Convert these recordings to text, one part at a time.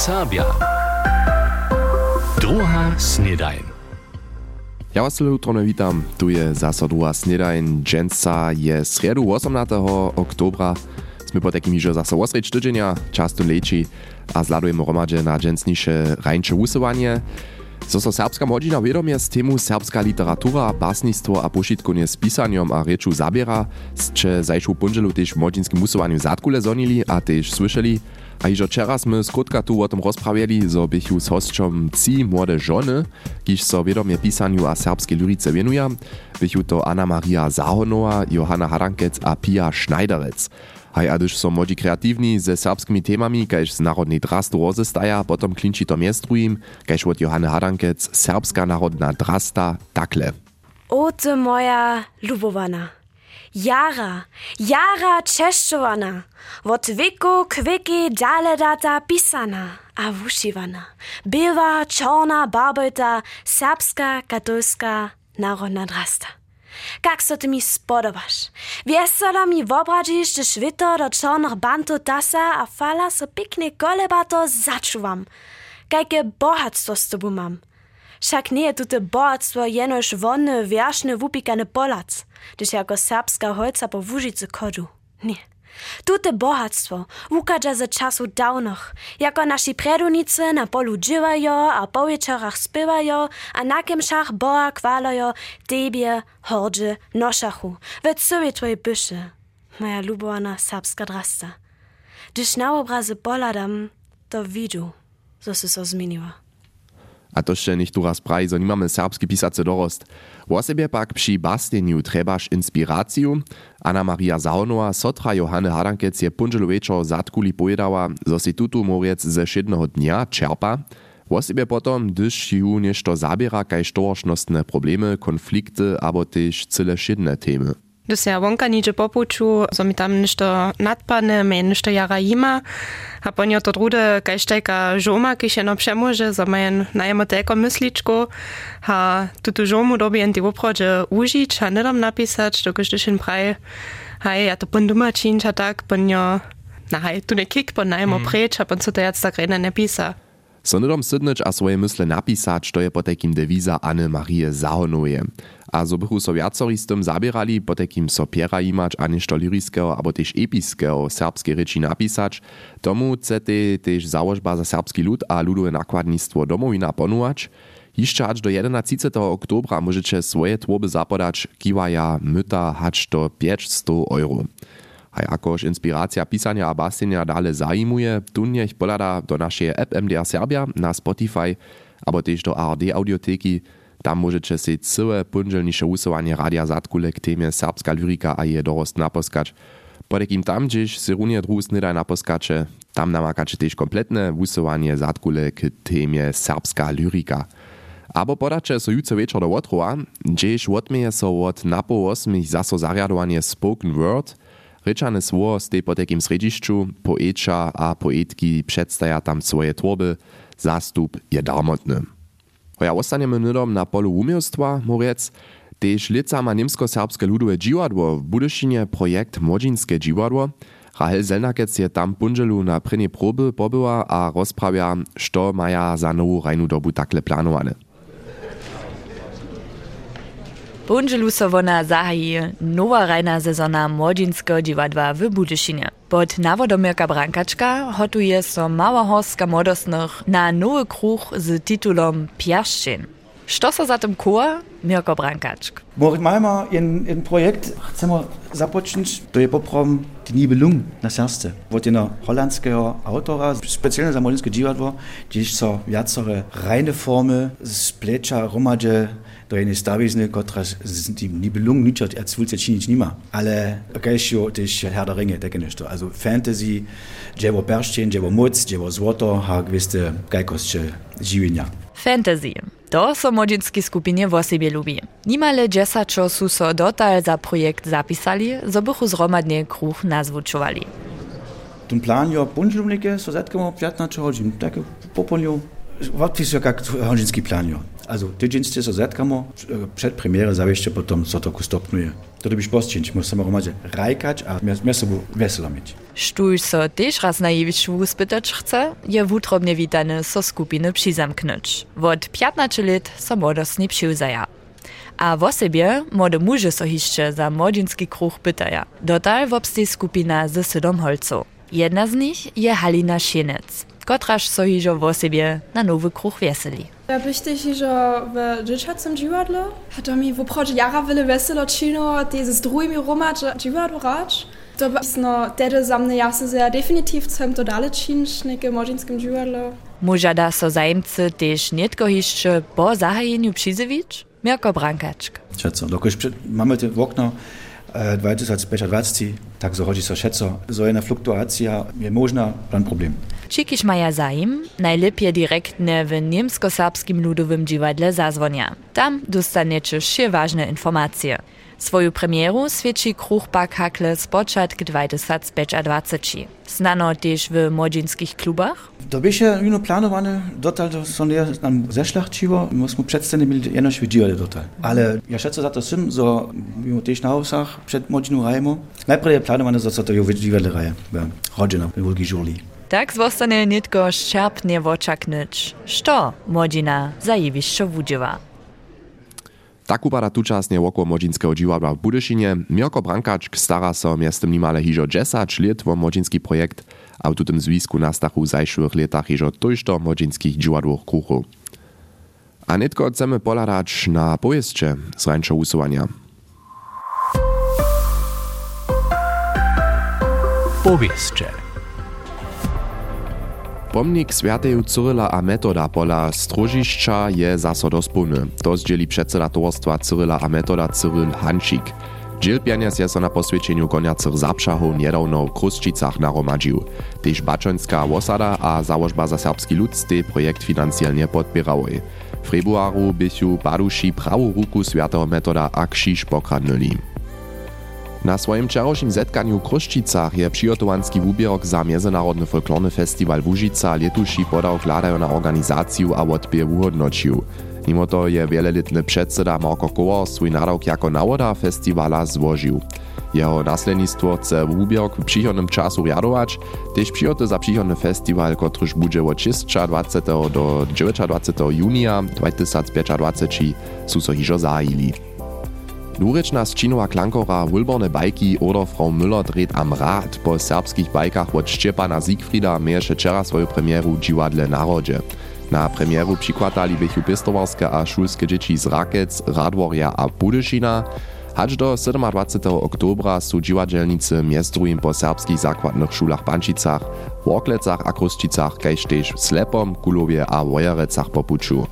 Serbia. Druga snedajn. Ja was utro witam, tu je zasa druga snedajn. Dżęca je sredu 18. oktobra. Sme po takim iżo zasa osreć tydzienia, czas tu leci, a zladujemy romadze na dżęcnisze rańcze usuwanie. So so serbska młodzina wiadomie z temu serbska literatura, basnictwo a pošitkonie z pisaniem a reču zabiera, ste zajšu punželu tež młodzinskim usowaniu zatkule zonili a tež słyszeli, a iżo wczera sme skrótka tu o tym rozprawiali, zo bychu z hostczom ci młode żony, kiż so wiadomie pisaniu a serbskiej lyrice wienuje, bychu to Anna Maria Zahonowa, Johanna Harankec a Pia Schneiderec. Haj, a gdyż są młodzi kreatywni ze serbskimi temami, kajż z narodnej drastu rozestaja, potom klinči to miestruim, kajż od Johanny Harankec serbska narodna drasta takle. O ty moja lubowana. Jara, jara czeszczowana. Od wieku k wieki dale data pisana, a wuszywana. Bywa czarna barbojta, serbska, katolska, narodna drasta. Jak so ty mi spodobaš? Wieselo mi wobradzisz, że świto do czarnych bantu tasa, a fala so piknie kolebato zaczuwam. Jakie bohatstwo z tobą mam. Však nie je tute bohatstwo jenož wonny, wierzchny, wupikany polac, gdyż jako serbska holca po wóżycy kodu. Nie. Tute bohatstwo ukaże ze czasu dawnych, jako nasi predunicy na polu dżywają, a po wieczorach spywają, a na kemszach boa kwalają, tebie, hordzie, noszachu, we całej twojej byszy. Moja lubowana serbska drasta. Gdyż na obrazy poladam, to widzę, co się zmieniło. A to jeszcze nicht raz praj, so nimamy serbski pisacy dorost. W osobie pak przy basteniu trebasz inspiraciju. Anna Maria Zaunowa, sotra Johanny Hadankec je punželu večer zatkuli pojedała, zo si tutu moriec ze šedného dnia čerpa. W osobie potom, gdyż ju nešto zabiera, kajž towarzystne problemy, konflikty, abo też cyle šedne temy. Gdy się wonka nidzie popuczu, so mi tam nešto nadpadne, mnie nešto jara ima, a ponio to drude kajštejka žoma, ki się no přemože, za majen najemo teko mysličku, a tutu žomu dobien ti oprođe užić, a nedom napisać, dokud ty šin praj, haj, ja to pon duma činč, a tak, ponio, na haj, tu ne kik, pon najemo mm. preč, a pon so to jac tak rejne ne pisa. So a swoje mysle napisać, to je po Anny Marie Zahonoje. A zo bychu so viacori z tym zabierali, po takim so piera imać, a to liriskeho, abo też epiského serbskiej reči napisać, tomu chcete też założba za serbski lud a ludowe nakładnictwo domowina ponuwać. Jeszcze aż do 11. oktobra możecie swoje tłoby zapodać kiwaja myta hacz do 500 euro. A jakož inspiracja pisania a bastenia dale zajmuje, tu niech polada do naszej app MDR Serbia na Spotify, abo też do ARD Audioteki, tam możecie si całe punželniše usuwanie Radia Zatkule k temie serbska lyrika a je dorost naposkać. Po takim tam gdzieś si runie druhu snidaj naposkacze, tam namakacie też kompletne usuwanie Zatkule k temie serbska lyrika. Abo podače so jutro večer do otrova, gdzieś odmieje so od napo osmich zaso zariadowanie spoken word, Rečane sło stej po takim središću, poeča a poetki przedstaja tam swoje tworby, zastup je darmotny. Hoja ostaniemy nydom na polu umiejstwa, moriec, tež lica ma niemsko-serbske ludowe dziwadło w Budyšinie projekt Młodzinskie dziwadło. Rahel Zelnakec je tam punželu na prenie proby pobyła a rozprawia, što maja za nowu rajnu dobu takle planowane. Punželu so nowa rajna sezona młodzieńskiego dziwadła w Budyšinie. Pod nawodomierka Brankaczka hotuje so mała horstka na nowy kruch z tytułom Piaszczyn. Što so za tym koła? Mirko Brankaczk. Moritz Malmer, in, in projekt chcemy zapocząć, to je poprom die Nibelung na serce. Od jednego holandskiego autora, specjalnie za młodzieńskie dziwadło, gdzieś so wiacore reine formy z plecza romadze do jednej stawizny, która z tym Nibelung niczego erzwulce czynić nie ma. Ale jo też Herr der Ringe, tak nicht. Also Fantasy, dzieło perszczyn, dzieło moc, dzieło złoto, a gwiste gajkostcze żywienia. Fantasy. To so młodzieńskiej skupinie w sobie lubi. Nimale dziesaczo su so dotal za projekt zapisali, zo bychu zromadnie kruch nazwuczowali. Ten plan jo bunžlumnike so zetkamo 15 hodin, tak popolnju odpisuję jak honžinski plan. Jo. Also, tydzień so zetkamo, przed premierą zawieście potem, co to stopnuje. To byś poscięć, musimy romadzie rajkać, a mnie sobie weselo mieć. Sztuj so też raz na Jewiczwu spytać chce, je wutrobnie witane so skupiny przyzamknąć. Od 15 lat so młodostnie przyłzaja. A w osobie młode muże so jeszcze za młodzieński kruch pytaja. Dotal wobstej skupina ze siedom holców. Jedna z nich je Halina Sienec, kotraż so hižo w osobie na nowy kruch weseli. Ja byście hižo w dzieciacym dziwadle? A to mi w obchodzie jara wiele weselo čino, te z drugimi romać dziwadło racz? To no, tedy za mnie jasne, że ja definitiv chcem to dalej činić, neke młodzieńskim dziwadle. Mužada so zajemcy też nietko jeszcze po zahajeniu przyzywić? Mirko Brankaczk. Schätze. Dokoż mamy te okno e, 2025, tak so chodzi so schätze, so jedna fluktuacja je można, plan problem. Čikiš maja zaim, najlepiej direktne w niemsko-serbskim ludowym dziwadle zazwonia. Tam dostaniecie wsze ważne informacje. Swoju premieru świeci kruch pak hakle z początku 2025. Znano też w młodzieńskich klubach? To by się juno planowane, dotal to są nie nam zeszlachciło, musimy przedstawić mieli jenoś widzieli dotal. Ale ja schätze za to sym, so mimo też na Hausach przed młodzieną rajmu. Najpierw planowane, co to jo widzieli raje, Rodzina, w Ulgi Żuli. Tak zostanie nitko szczerpnie woczaknyć. Što młodzina zajebiszczo wudziewa? Tak upada tučasne wokło młodzieńskiego dziwadła w Budyszynie. Mirko Brankaczk stara so miestem nimale hižo 10 lat wo młodzieński projekt, a w tutym zwisku nastachu w zajszłych latach hižo tojšto młodzieńskich dziwadłów kruchu. A nitko chcemy poladać na pojeździe z rańczo usuwania. Powieście. Pomnik Świętej Cyryla a Metoda pola Strožišća je zaso dospólny. To zdzieli przedseda towarstwa Cyryla a Metoda Cyryl Hansik. Dziel pieniądz je so na poswieceniu koniacych zapszahów niedawno w Kruszczycach naromadził. Tyż Baczońska osada a założba za serbski lud tej projekt finansjalnie podpierały. W februaru bysiu baduši prawą ruku Świętego Metoda a krzyż pokradnuli. Na swoim wczorajszym zetkaniu w Kruszczycach je przygotowanski wubierok za Międzynarodny Folklorny Festiwal Łużyca letuši podał kladają na organizację a odbier uhodnočił. Mimo to je wieloletny przedseda Marko Kołor swój nadawk jako nawoda festiwala złożył. Jeho naslednictwo chce wubierok w przychodnym czasu riadować, też przygoty za przychodny festiwal, kotryż będzie od 26 do 29 junia 2025 są so hižo zahili. Dwurečna Sčinova Klankora Wulborne bajki oder Frau Müller dreht am Rad po serbskich bajkach od Szczepana Siegfrieda mieješe wczera swoją premieru dziwadle Narodzie. Na premieru przykładali bychu pistowarskie a szulskie dzieci z Rakec, Radworja a Budyszina, Aż do 27. oktobra są dziwadzielnicy miestrujem po serbskich zakładnych szulach Pančicach, Worklecach a Kruszczycach, kajż Slepom, Kulowie a Wojerecach po puczu.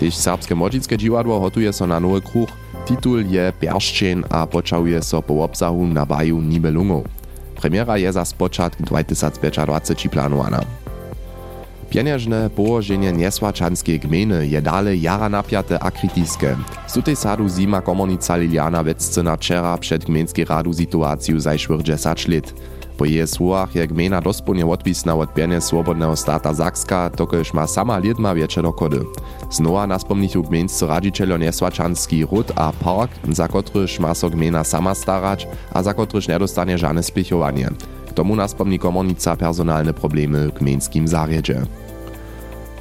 Też serbskie młodzickie dziwadło hotuje so na nowy kruch, Titul je Berszczyn a počałuje so po obsahu na baju Nibelungów. Premiera je za spočatk 2025 planowana. Pieniężne położenie niesłaczanskiej gminy je dalej jara napiate a krytijskie. Z sadu zima komunica Liliana Weccyna wczera przed gmińskiej radu sytuację zajszłych 10 lat. Po jej słowach je gmina dospołnie odwisna od pieniędzy swobodnego stata Zakska, tokoż ma sama lidma wiecie dokody. Znowa naspomnichu gmieńscy radzicielio Niesłaczanski ród a park, za kotryż ma so gmina sama starać, a za kotryż nedostanie żadne spichowanie. K tomu naspomni komunica personalne problemy w gmieńskim zarjedzie.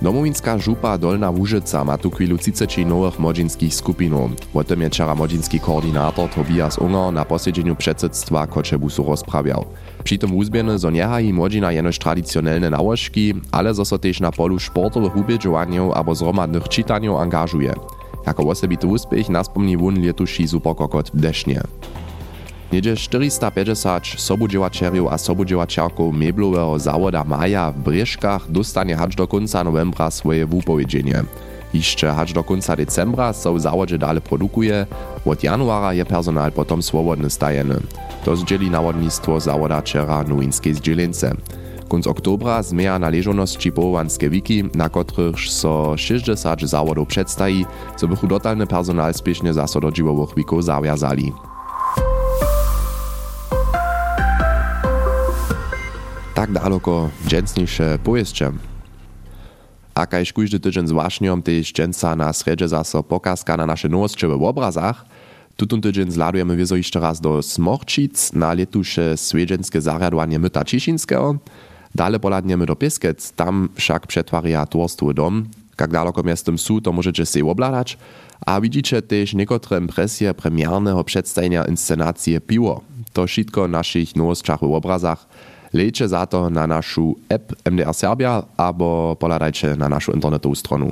Domowinska župa Dolna Łużyca ma tu chwilu 30 nowych młodzieńskich skupinów. O tym je wczoraj koordynator Tobias Unger na posiedzeniu przedsedztwa Koczebusu rozprawiał. Przy tym uzbieny, zo niehají młodzina jenož tradycjonalne nałożki, ale zo so też na polu sportowych ubiedziowaniów albo zromadnych czytaniów angażuje. Jako osobity uspech naspomni wun letuši superkokot w Desznie. Niedzie 450 sobudziewaczerów a sobudziewaczerków meblowego zawoda Maja w Breszkach dostanie hacz do końca novembra swoje wupowiedzenie. Jeszcze hacz do końca decembra w zawodzie dalej produkuje, od januara je personal potom swobodny stajeny. To zdzieli nawodnictwo zawoda czera Nuinskiej zdzielence. Kunc oktobra zmieja należoności połowanskie wiki, na których so 60 zawodów przedstawi, co dotalny personal spiesznie zaso do dziwowych wików zawiązali. Tak daleko dżęsniejsze pojeździe. A kajž kujdy tydzień zwaśniom tež dženca na sredže zaso pokazka na naše nowości w obrazach, tutun tydzień zladujemy wiezo jeszcze raz do Smorčic na letuše swiedźenskie zariadowanie Myta Ciszinskiego, Dale poladniemy do Pieskec, tam však przetwaria tworstwo dom. Jak daleko miastem sú, to możecie si obladać. A widzicie też niektóre impresje premiernego przedstawienia inscenacji Piwo. To wszystko w naszych nowościach w obrazach. Lejcie za to na naszą app MDR Serbia albo poladajcie na naszą internetową stronę.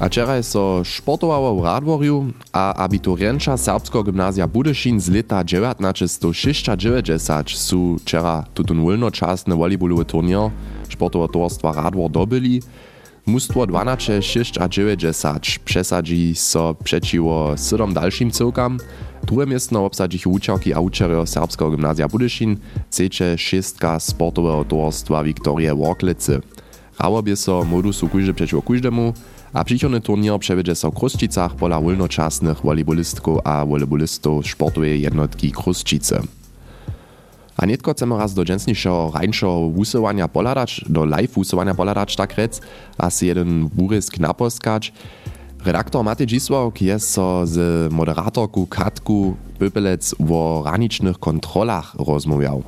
A wczoraj so sportowało w Radworju, a abiturienča Serbskiego Gymnazja Budyszin z lata 1996 su wczoraj tutun wolnoczasny volleybalowy turnier sportowego towarstwa Radwor dobyli. Mustwo 12, 6 a 90 przesadzi so przeciwo 7 dalszym cyłkam. Drugie miejsce obsadzi uczerki a uczerio Serbskiego Gymnazja Budyszin, trzecie szóstka sportowego towarstwa Wiktorie Worklicy. Rało so modusu kujże przeciwo kujżdemu, a przychodny turnier przewiedzie so w Kruszczycach pola wolnoczasnych volejbolistków a volejbolistów sportowej jednotki Kruszczyce. A netko chcemy raz do dżensniejszego, rańszego wusowania poladać, do live wusowania poladać tak rec, a si jeden wurysk naposkać. Redaktor Matej Dzisławk jest so z moderatorku Katku Pöpelec o ranicznych kontrolach rozmawiał.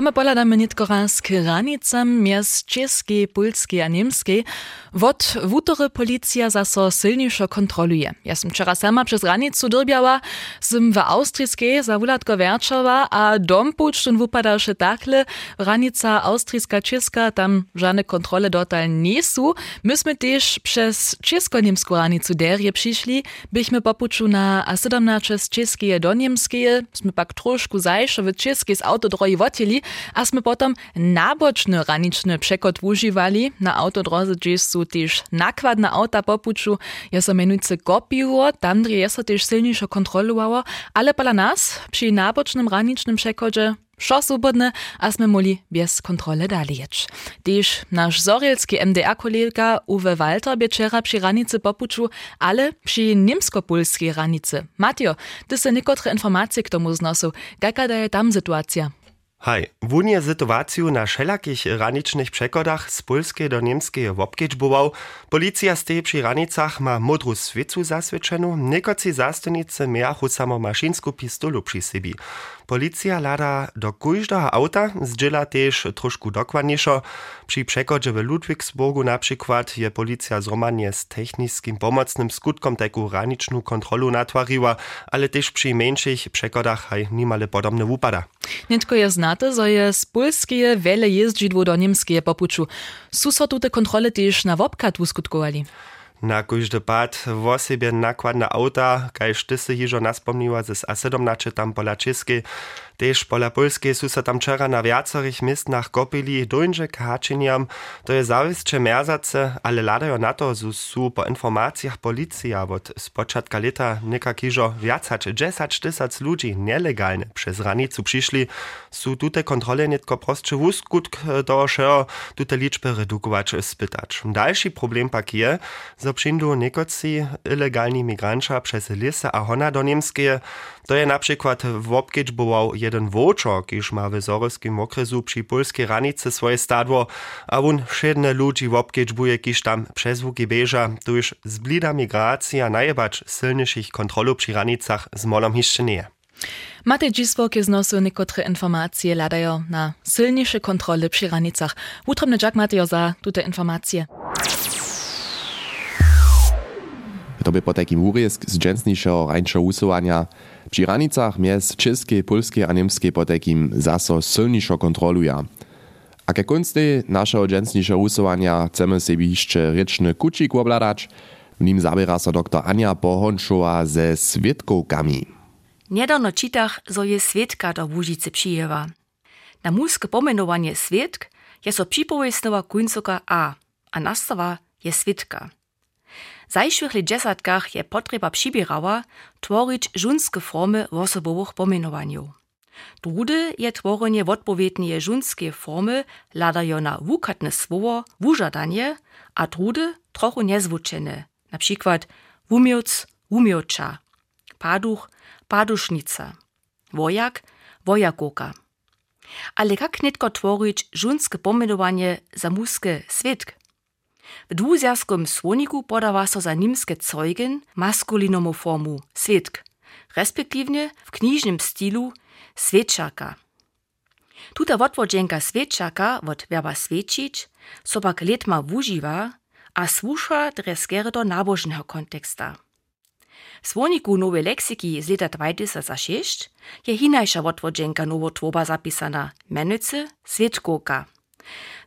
My poladamy nitko raz k ranicam miast českej, polskiej a niemskiej. Wot wutory policja zaso silniejszo kontroluje. Ja som wczoraj sama przez ranicu drbiała, som w austrijskiej za wulatko werczała, a dom pucztun wupadał się takle, ranica austrijska, czeska, tam żadne kontrole dotal nie są. Myśmy też przez czesko-niemską ranicu derje przyszli, byśmy popuczu na A17 przez czeskie do niemskie, sme pak troszku zajszo w czeskie z autodroji wotili, a sme potom nabočny raničny przekod używali na autodroze, gdzie są też nakładne auta popuczu, je so menujce kopiło, tam je so też silniejszo kontrolowało, ale pola nas przy nabocznym ranicznym przekodzie Šo swobodne, a sme mogli bez kontrole dalej jeć. Też nasz zorielski MDA kolega Uwe Walter wieczera przy ranicy popuczu, ale przy niemsko-polskiej ranicy. Matio, ty se niekotre informacje k tomu znosu. Jaka daje tam? Hi, Wunje situaciju na šelakih raničnih překodach z Polske do Nemskeje wobkedžbował. Policija z tej przy ranicach ma modru svicu zasvičenu, nekoci zastanice mejachu samo mašinsku pistolu pri sebi. Policja lada do każdego auta, zdziela też troszkę dokładniejszo. Przy przekodzie w Ludwigsburgu na przykład je policja zromanie z technickim pomocnym skutkom taką raniczną kontrolu natwariła, ale też przy mniejszych przekodach haj niemale podobne wupada. Nietko je znate, że je z polskie wiele jeździdło do niemskie popuczu. Su so tute kontrole też na wobkat uskutkowali? Na każdy pad w osobie nakładne auta, kajż ty se hižo naspomniła ze A17 tam pola Českej, Tež pola Polskiej su se tam wczoraj na wiacerich miestnach kopili dońże k hačeniam. To je zawiscze merzace, ale ladajo na to, że su po informacjach policja od spočatka leta nekakiżo wiacać 10 tysac ludzi nielegalnie przez ranicu przyszli, su tute kontrole nitko prostszy wuskutk doszło, tute liczby redukować spytać. Dalszy problem pak je, że przyjdą niekoci ilegalni migranci przez lisy a hona do niemskie, to je na przykład w obkiedźbował jeden wočo, kiž ma w Zorowskim okresu przy polskiej ranicy swoje stadło, a on wszedne ludzi w obkiedźbuje, kiž tam przezwuki bieża, to już zblida migracja najebacz silniejszych kontrolu przy ranicach z molom jeszcze nie. Matej Dziswok je znosu niekotre informacje ladają na silniejsze kontrole przy ranicach. Utromny Jack Mateo za tute informacje. To by po takim úrezk z dżensniejszego rańszego usuwania przy ranicach między czeskie, polskie a niemskie po takim zaso silniejszo kontroluje. A ke koncy naszego dżensniejszego usuwania chcemy sobie jeszcze ryczny kucik obladać. W nim zabiera so dr Ania Pohonszowa ze Svietkowkami. Niedawno czytach, zo je Svietka do Łužice przyjewa. Na muske pomenowanie Svietk je so przypowiesnowa końcoka A, a nastawa je Svietka. Zajszłych dżesatkach je potrzeba przybierała tworzyć żunskie formy osobowych pomenowaniów. Drudy je tworzenie odpowiednie żunskie formy ladają na wukatne słowo, wużadanie, a drudy trochę niezwuczene, na przykład wumioc, wumiocza, paduch, padusznica, wojak, wojakoka. Ale jak netko tvorić žunske pomenovanje za muske svetk? W dwuzjarskim słoniku podawa so za nimskie zeugen maskulinomu formu svetk, respektywnie w kniżnym stylu svetczaka. Tuta wotwodźenka svetczaka wot verba svečić so pak letma wužiwa a słusza dreskere do nabożnego konteksta. W słoniku nowej leksyki z lata 2006 je hinajsza wotwodźenka nowotwoba zapisana, mianowicie svetkoka.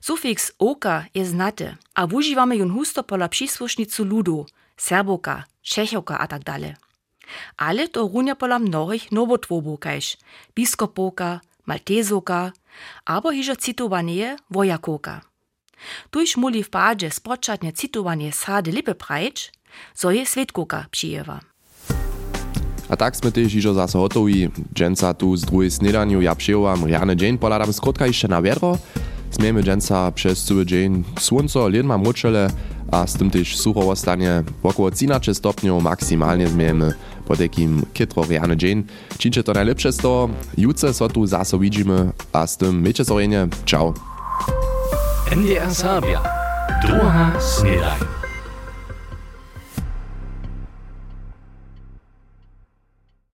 Sufiks oka je znate, a wuživamy jun husto pola przysłusznicu ludu, serboka, čechoka a tak dalej. Ale to runia pola mnohých nowotwobów, kajž biskopoka, maltezoka, abo hižo citowanie wojakoka. Tuž muli v padzie spočatne citowanie sady lipe prajč, so je svetkoka přijewa. A tak sme tiež ižo zase hotoví. Dženca tu z druhej snedaniu ja přijovam riane džen, poladam skrotka ešte na viedro. Smiemy dženca przez cały dzień słońco, lien ma močele a z tym też sucho ostanie. Około 13 stopniów maksymalnie zmiemy po takim kitro riane dzień. Čińcze to najlepsze z toho. Jutce so tu zase widzimy a z tym mycie sorenie. Ciao. NDR Sabia. Druga snedaj.